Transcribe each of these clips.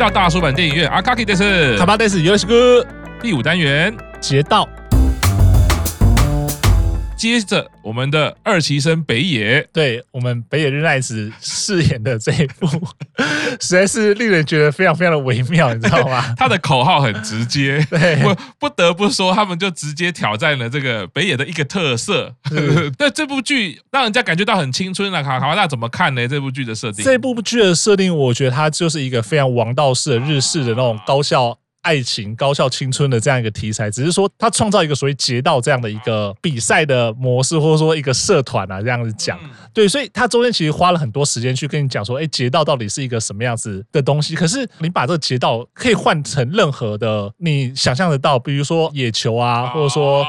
到大叔版电影院，阿卡基德斯，卡巴德斯，尤西哥，第五单元。劫道。接着，我们的二期生北野，对我们北野日奈子饰演的这一部，实在是令人觉得非常非常的微妙，你知道吗？他的口号很直接，不不得不说，他们就直接挑战了这个北野的一个特色。对这部剧，让人家感觉到很青春啊！卡卡巴大怎么看呢？这部剧的设定，这部剧的设定，我觉得它就是一个非常王道式的日式的那种高校。爱情、高校青春的这样一个题材，只是说他创造一个所谓劫道这样的一个比赛的模式，或者说一个社团啊，这样子讲。对，所以他中间其实花了很多时间去跟你讲说，哎，劫道到底是一个什么样子的东西？可是你把这个劫道可以换成任何的你想象得到，比如说野球啊，或者说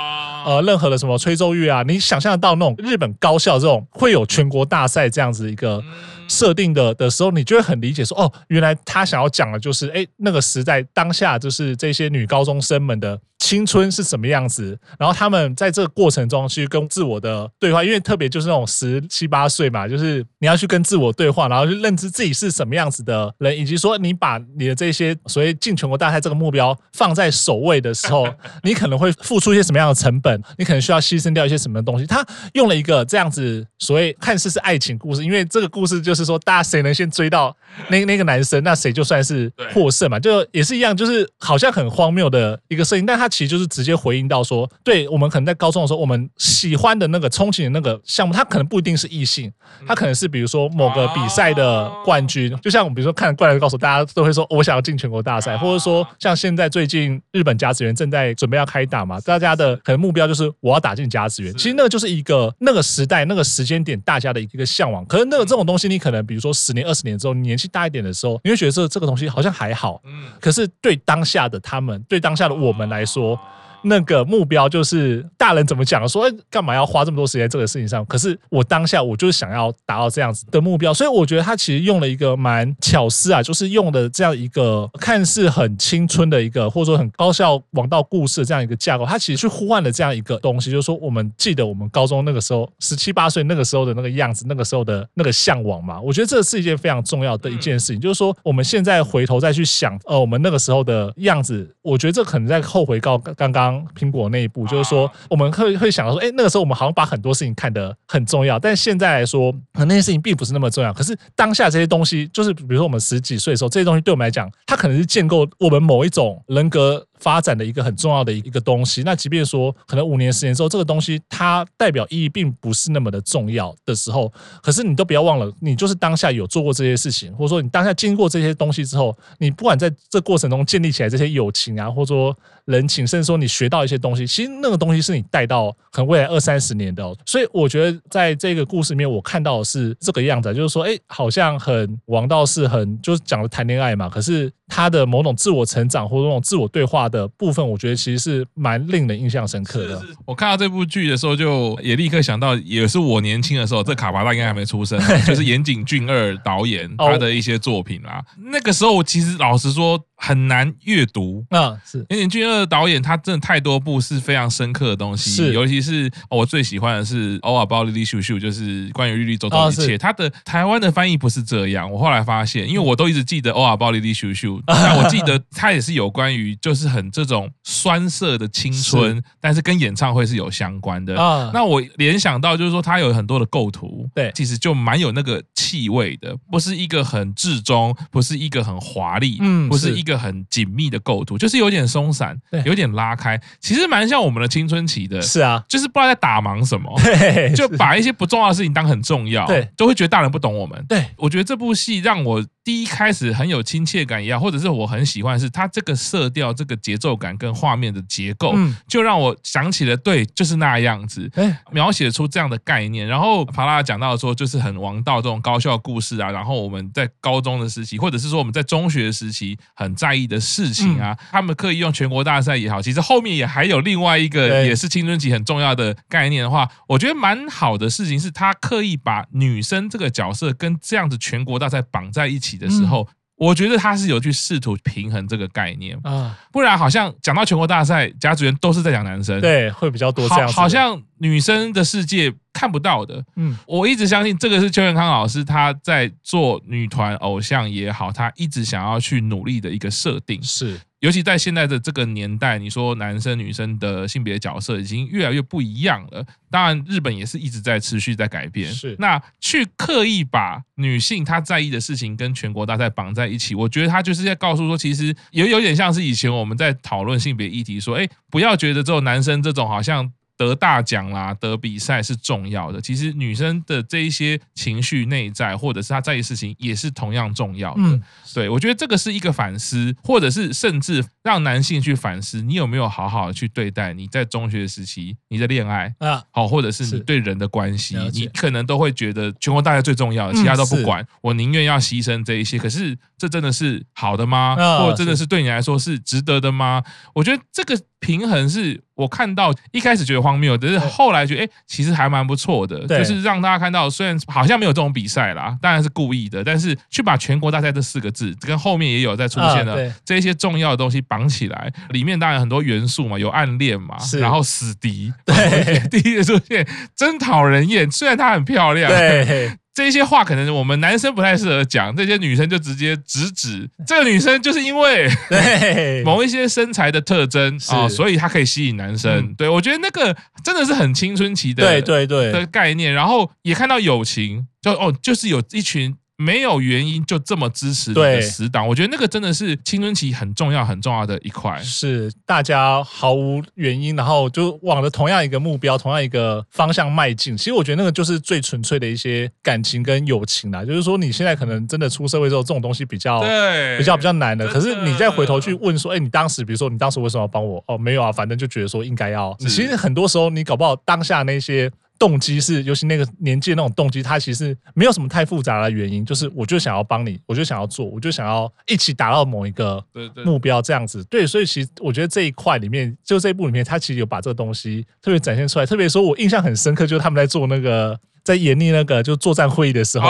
呃任何的什么吹奏乐啊，你想象得到那种日本高校这种会有全国大赛这样子一个。设定的的时候，你就会很理解说，哦，原来他想要讲的就是，哎，那个时代当下就是这些女高中生们的。青春是什么样子？然后他们在这个过程中去跟自我的对话，因为特别就是那种十七八岁嘛，就是你要去跟自我对话，然后去认知自己是什么样子的人，以及说你把你的这些所谓进全国大赛这个目标放在首位的时候，你可能会付出一些什么样的成本？你可能需要牺牲掉一些什么东西？他用了一个这样子所谓看似是爱情故事，因为这个故事就是说，大家谁能先追到那那个男生，那谁就算是获胜嘛，就也是一样，就是好像很荒谬的一个设定，但他。其实就是直接回应到说，对我们可能在高中的时候，我们喜欢的那个憧憬的那个项目，它可能不一定是异性，他可能是比如说某个比赛的冠军，就像我们比如说看《灌篮高手》，大家都会说我想要进全国大赛，或者说像现在最近日本甲子园正在准备要开打嘛，大家的可能目标就是我要打进甲子园。其实那个就是一个那个时代那个时间点大家的一个向往。可是那个这种东西，你可能比如说十年二十年之后，你年纪大一点的时候，你会觉得这这个东西好像还好。可是对当下的他们，对当下的我们来说，那个目标就是大人怎么讲说，干嘛要花这么多时间在这个事情上？可是我当下我就是想要达到这样子的目标，所以我觉得他其实用了一个蛮巧思啊，就是用的这样一个看似很青春的一个，或者说很高校王道故事这样一个架构，他其实去呼唤了这样一个东西，就是说我们记得我们高中那个时候十七八岁那个时候的那个样子，那个时候的那个向往嘛。我觉得这是一件非常重要的一件事情，就是说我们现在回头再去想，呃，我们那个时候的样子，我觉得这可能在后回告刚刚。苹果那一步，就是说，我们会会想到说，哎，那个时候我们好像把很多事情看得很重要，但现在来说，那些事情并不是那么重要。可是当下这些东西，就是比如说我们十几岁的时候，这些东西对我们来讲，它可能是建构我们某一种人格。发展的一个很重要的一个东西，那即便说可能五年十年之后，这个东西它代表意义并不是那么的重要的时候，可是你都不要忘了，你就是当下有做过这些事情，或者说你当下经过这些东西之后，你不管在这过程中建立起来这些友情啊，或者说人情，甚至说你学到一些东西，其实那个东西是你带到可能未来二三十年的哦。所以我觉得在这个故事里面，我看到的是这个样子，就是说，哎，好像很王道，是很就是讲了谈恋爱嘛，可是他的某种自我成长或者那种自我对话的部分，我觉得其实是蛮令人印象深刻的。我看到这部剧的时候，就也立刻想到，也是我年轻的时候，这卡巴大应该还没出生，就是岩井俊二导演他的一些作品啦。那个时候，我其实老实说。很难阅读。嗯，是。岩井俊二导演，他真的太多部是非常深刻的东西，是。尤其是我最喜欢的是《All About Lily Shoo Shoo》，就是关于莉莉周周一切。他的台湾的翻译不是这样，我后来发现，因为我都一直记得《All About Lily Shoo Shoo 》，但我记得他也是有关于就是很这种酸涩的青春，但是跟演唱会是有相关的。那我联想到就是说，他有很多的构图，对，其实就蛮有那个气味的，不是一个很至中，不是一个很华丽，嗯，不是。一个。一个很紧密的构图，就是有点松散，有点拉开，其实蛮像我们的青春期的。是啊，就是不知道在打忙什么，就把一些不重要的事情当很重要，对，都会觉得大人不懂我们。对，我觉得这部戏让我。第一开始很有亲切感一样，或者是我很喜欢，是它这个色调、这个节奏感跟画面的结构，嗯，就让我想起了，对，就是那样子，描写出这样的概念。然后帕拉讲到说，就是很王道这种高校故事啊，然后我们在高中的时期，或者是说我们在中学时期很在意的事情啊，他们刻意用全国大赛也好，其实后面也还有另外一个也是青春期很重要的概念的话，我觉得蛮好的事情是他刻意把女生这个角色跟这样子全国大赛绑在一起。的时候，我觉得他是有去试图平衡这个概念。啊，不然好像讲到全国大赛，甲组员都是在讲男生，对，会比较多这样子，好像女生的世界看不到的。嗯，我一直相信这个是邱元康老师他在做女团偶像也好，他一直想要去努力的一个设定。是。尤其在现在的这个年代，你说男生女生的性别角色已经越来越不一样了。当然，日本也是一直在持续在改变。是，那去刻意把女性她在意的事情跟全国大赛绑在一起，我觉得他就是在告诉说，其实也有点像是以前我们在讨论性别议题，说，哎，不要觉得只有男生这种好像。得大奖啦，得比赛是重要的。其实女生的这一些情绪内在，或者是她在意事情，也是同样重要的。嗯，对，我觉得这个是一个反思，或者是甚至让男性去反思，你有没有好好的去对待你在中学时期你的恋爱啊？好，或者是你对人的关系，你可能都会觉得全国大赛最重要的，其他都不管，我宁愿要牺牲这一些。可是这真的是好的吗？或者真的是对你来说是值得的吗？我觉得这个。平衡是我看到一开始觉得荒谬，但是后来觉得哎，其实还蛮不错的，就是让大家看到，虽然好像没有这种比赛啦，当然是故意的，但是去把全国大赛这四个字跟后面也有在出现的这些重要的东西绑起来，里面当然很多元素嘛，有暗恋嘛，然后死敌，对，第一个出现真讨人厌，虽然她很漂亮，对。这些话可能我们男生不太适合讲，这些女生就直接直指 这个女生就是因为 某一些身材的特征啊，所以她可以吸引男生。对，我觉得那个真的是很青春期的对对对的概念，然后也看到友情，就哦，就是有一群。没有原因就这么支持你的死党，我觉得那个真的是青春期很重要很重要的一块。是大家毫无原因，然后就往着同样一个目标、同样一个方向迈进。其实我觉得那个就是最纯粹的一些感情跟友情啦。就是说你现在可能真的出社会之后，这种东西比较对比较比较难的。可是你再回头去问说，哎，你当时比如说你当时为什么要帮我？哦，没有啊，反正就觉得说应该要。其实很多时候你搞不好当下那些。动机是，尤其那个年纪那种动机，它其实没有什么太复杂的原因，就是我就想要帮你，我就想要做，我就想要一起达到某一个目标，这样子。对，所以其实我觉得这一块里面，就这一部里面，它其实有把这个东西特别展现出来。特别说，我印象很深刻，就是他们在做那个。在演练那个就作战会议的时候，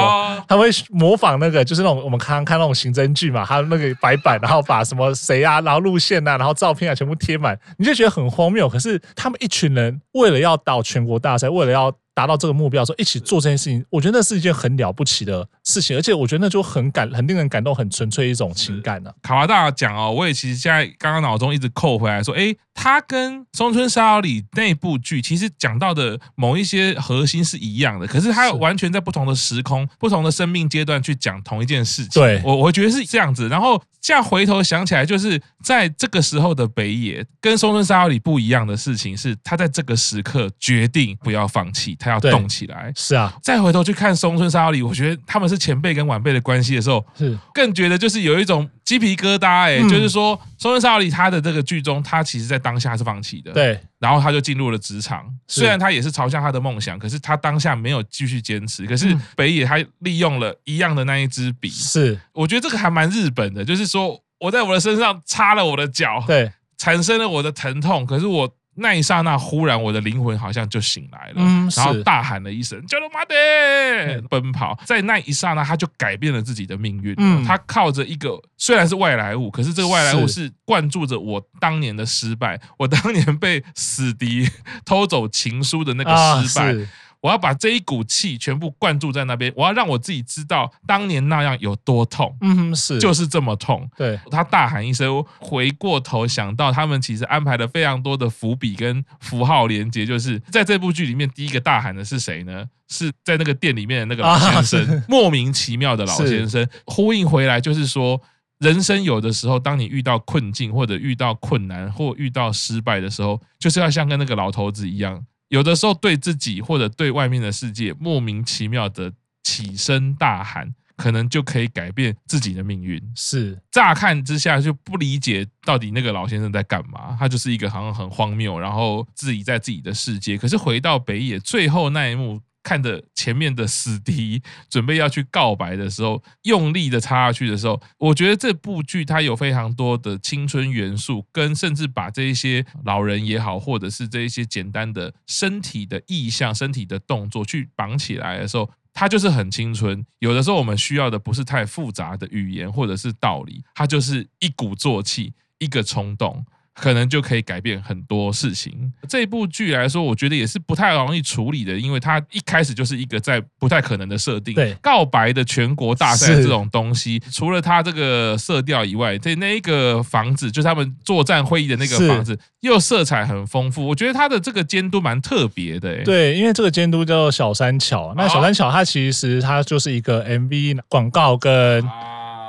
他会模仿那个，就是那种我们刚刚看那种刑侦剧嘛，他那个白板，然后把什么谁啊，然后路线啊，然后照片啊，全部贴满，你就觉得很荒谬。可是他们一群人为了要到全国大赛，为了要达到这个目标，说一起做这件事情，我觉得那是一件很了不起的事情，而且我觉得那就很感，很令人感动，很纯粹一种情感呢、啊。卡瓦大讲哦，我也其实现在刚刚脑中一直扣回来说，哎。他跟松村沙织里那部剧其实讲到的某一些核心是一样的，可是他完全在不同的时空、不同的生命阶段去讲同一件事情。对，我我觉得是这样子。然后现在回头想起来，就是在这个时候的北野跟松村沙织里不一样的事情是，他在这个时刻决定不要放弃，他要动起来。是啊，再回头去看松村沙织里，我觉得他们是前辈跟晚辈的关系的时候，是更觉得就是有一种。鸡皮疙瘩哎、欸，就是说，松村沙织里他的这个剧中，他其实在当下是放弃的，对，然后他就进入了职场。虽然他也是朝向他的梦想，可是他当下没有继续坚持。可是北野他利用了一样的那一支笔，是，我觉得这个还蛮日本的，就是说我在我的身上插了我的脚，对，产生了我的疼痛，可是我。那一刹那，忽然我的灵魂好像就醒来了，嗯、然后大喊了一声“叫他妈的”，奔跑。在那一刹那，他就改变了自己的命运。嗯、他靠着一个虽然是外来物，可是这个外来物是灌注着我当年的失败，我当年被死敌 偷走情书的那个失败。啊我要把这一股气全部灌注在那边，我要让我自己知道当年那样有多痛。嗯，是，就是这么痛。对，他大喊一声，回过头想到他们其实安排了非常多的伏笔跟符号连接，就是在这部剧里面第一个大喊的是谁呢？是在那个店里面的那个老先生，啊、莫名其妙的老先生，呼应回来就是说，人生有的时候，当你遇到困境或者遇到困难或遇到失败的时候，就是要像跟那个老头子一样。有的时候对自己或者对外面的世界莫名其妙的起身大喊，可能就可以改变自己的命运。是乍看之下就不理解到底那个老先生在干嘛，他就是一个好像很荒谬，然后自己在自己的世界。可是回到北野最后那一幕。看着前面的死敌准备要去告白的时候，用力的插下去的时候，我觉得这部剧它有非常多的青春元素，跟甚至把这一些老人也好，或者是这一些简单的身体的意象、身体的动作去绑起来的时候，它就是很青春。有的时候我们需要的不是太复杂的语言或者是道理，它就是一鼓作气，一个冲动。可能就可以改变很多事情。这部剧来说，我觉得也是不太容易处理的，因为它一开始就是一个在不太可能的设定。对，告白的全国大赛这种东西，除了它这个色调以外，对那一个房子，就是他们作战会议的那个房子，又色彩很丰富。我觉得它的这个监督蛮特别的。对，因为这个监督叫小山巧。那小山巧它其实它就是一个 MV 广告跟。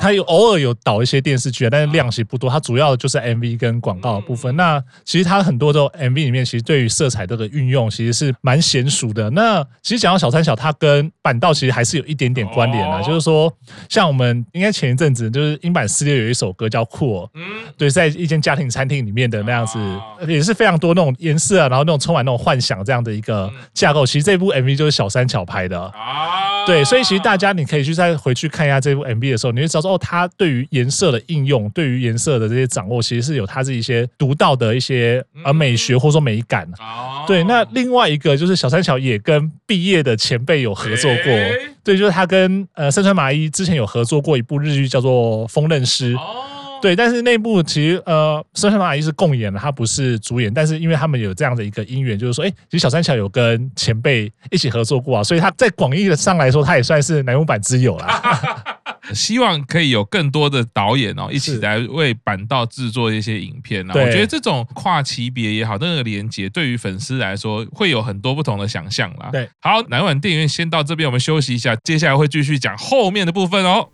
他有偶尔有导一些电视剧，但是量其实不多。他主要就是 MV 跟广告的部分。那其实他很多的 MV 里面，其实对于色彩这个运用，其实是蛮娴熟的。那其实讲到小三小，他跟板道其实还是有一点点关联啊。就是说，像我们应该前一阵子就是樱坂46有一首歌叫《酷》，嗯，对，在一间家庭餐厅里面的那样子，也是非常多那种颜色啊，然后那种充满那种幻想这样的一个架构。其实这部 MV 就是小三巧拍的啊。对，所以其实大家你可以去再回去看一下这部 MV 的时候，你会知道说。哦，他对于颜色的应用，对于颜色的这些掌握，其实是有他自己一些独到的一些呃美学或者说美感。对，那另外一个就是小三桥也跟毕业的前辈有合作过，对，就是他跟呃山川麻衣之前有合作过一部日剧叫做《风刃师》。对，但是那部其实呃森川麻衣是共演的，他不是主演，但是因为他们有这样的一个因缘，就是说，哎，其实小三桥有跟前辈一起合作过啊，所以他在广义的上来说，他也算是乃木坂之友啦。希望可以有更多的导演哦，一起来为板道制作一些影片。我觉得这种跨级别也好，那个连接对于粉丝来说会有很多不同的想象啦。对，好，乃木坂电影院先到这边，我们休息一下，接下来会继续讲后面的部分哦。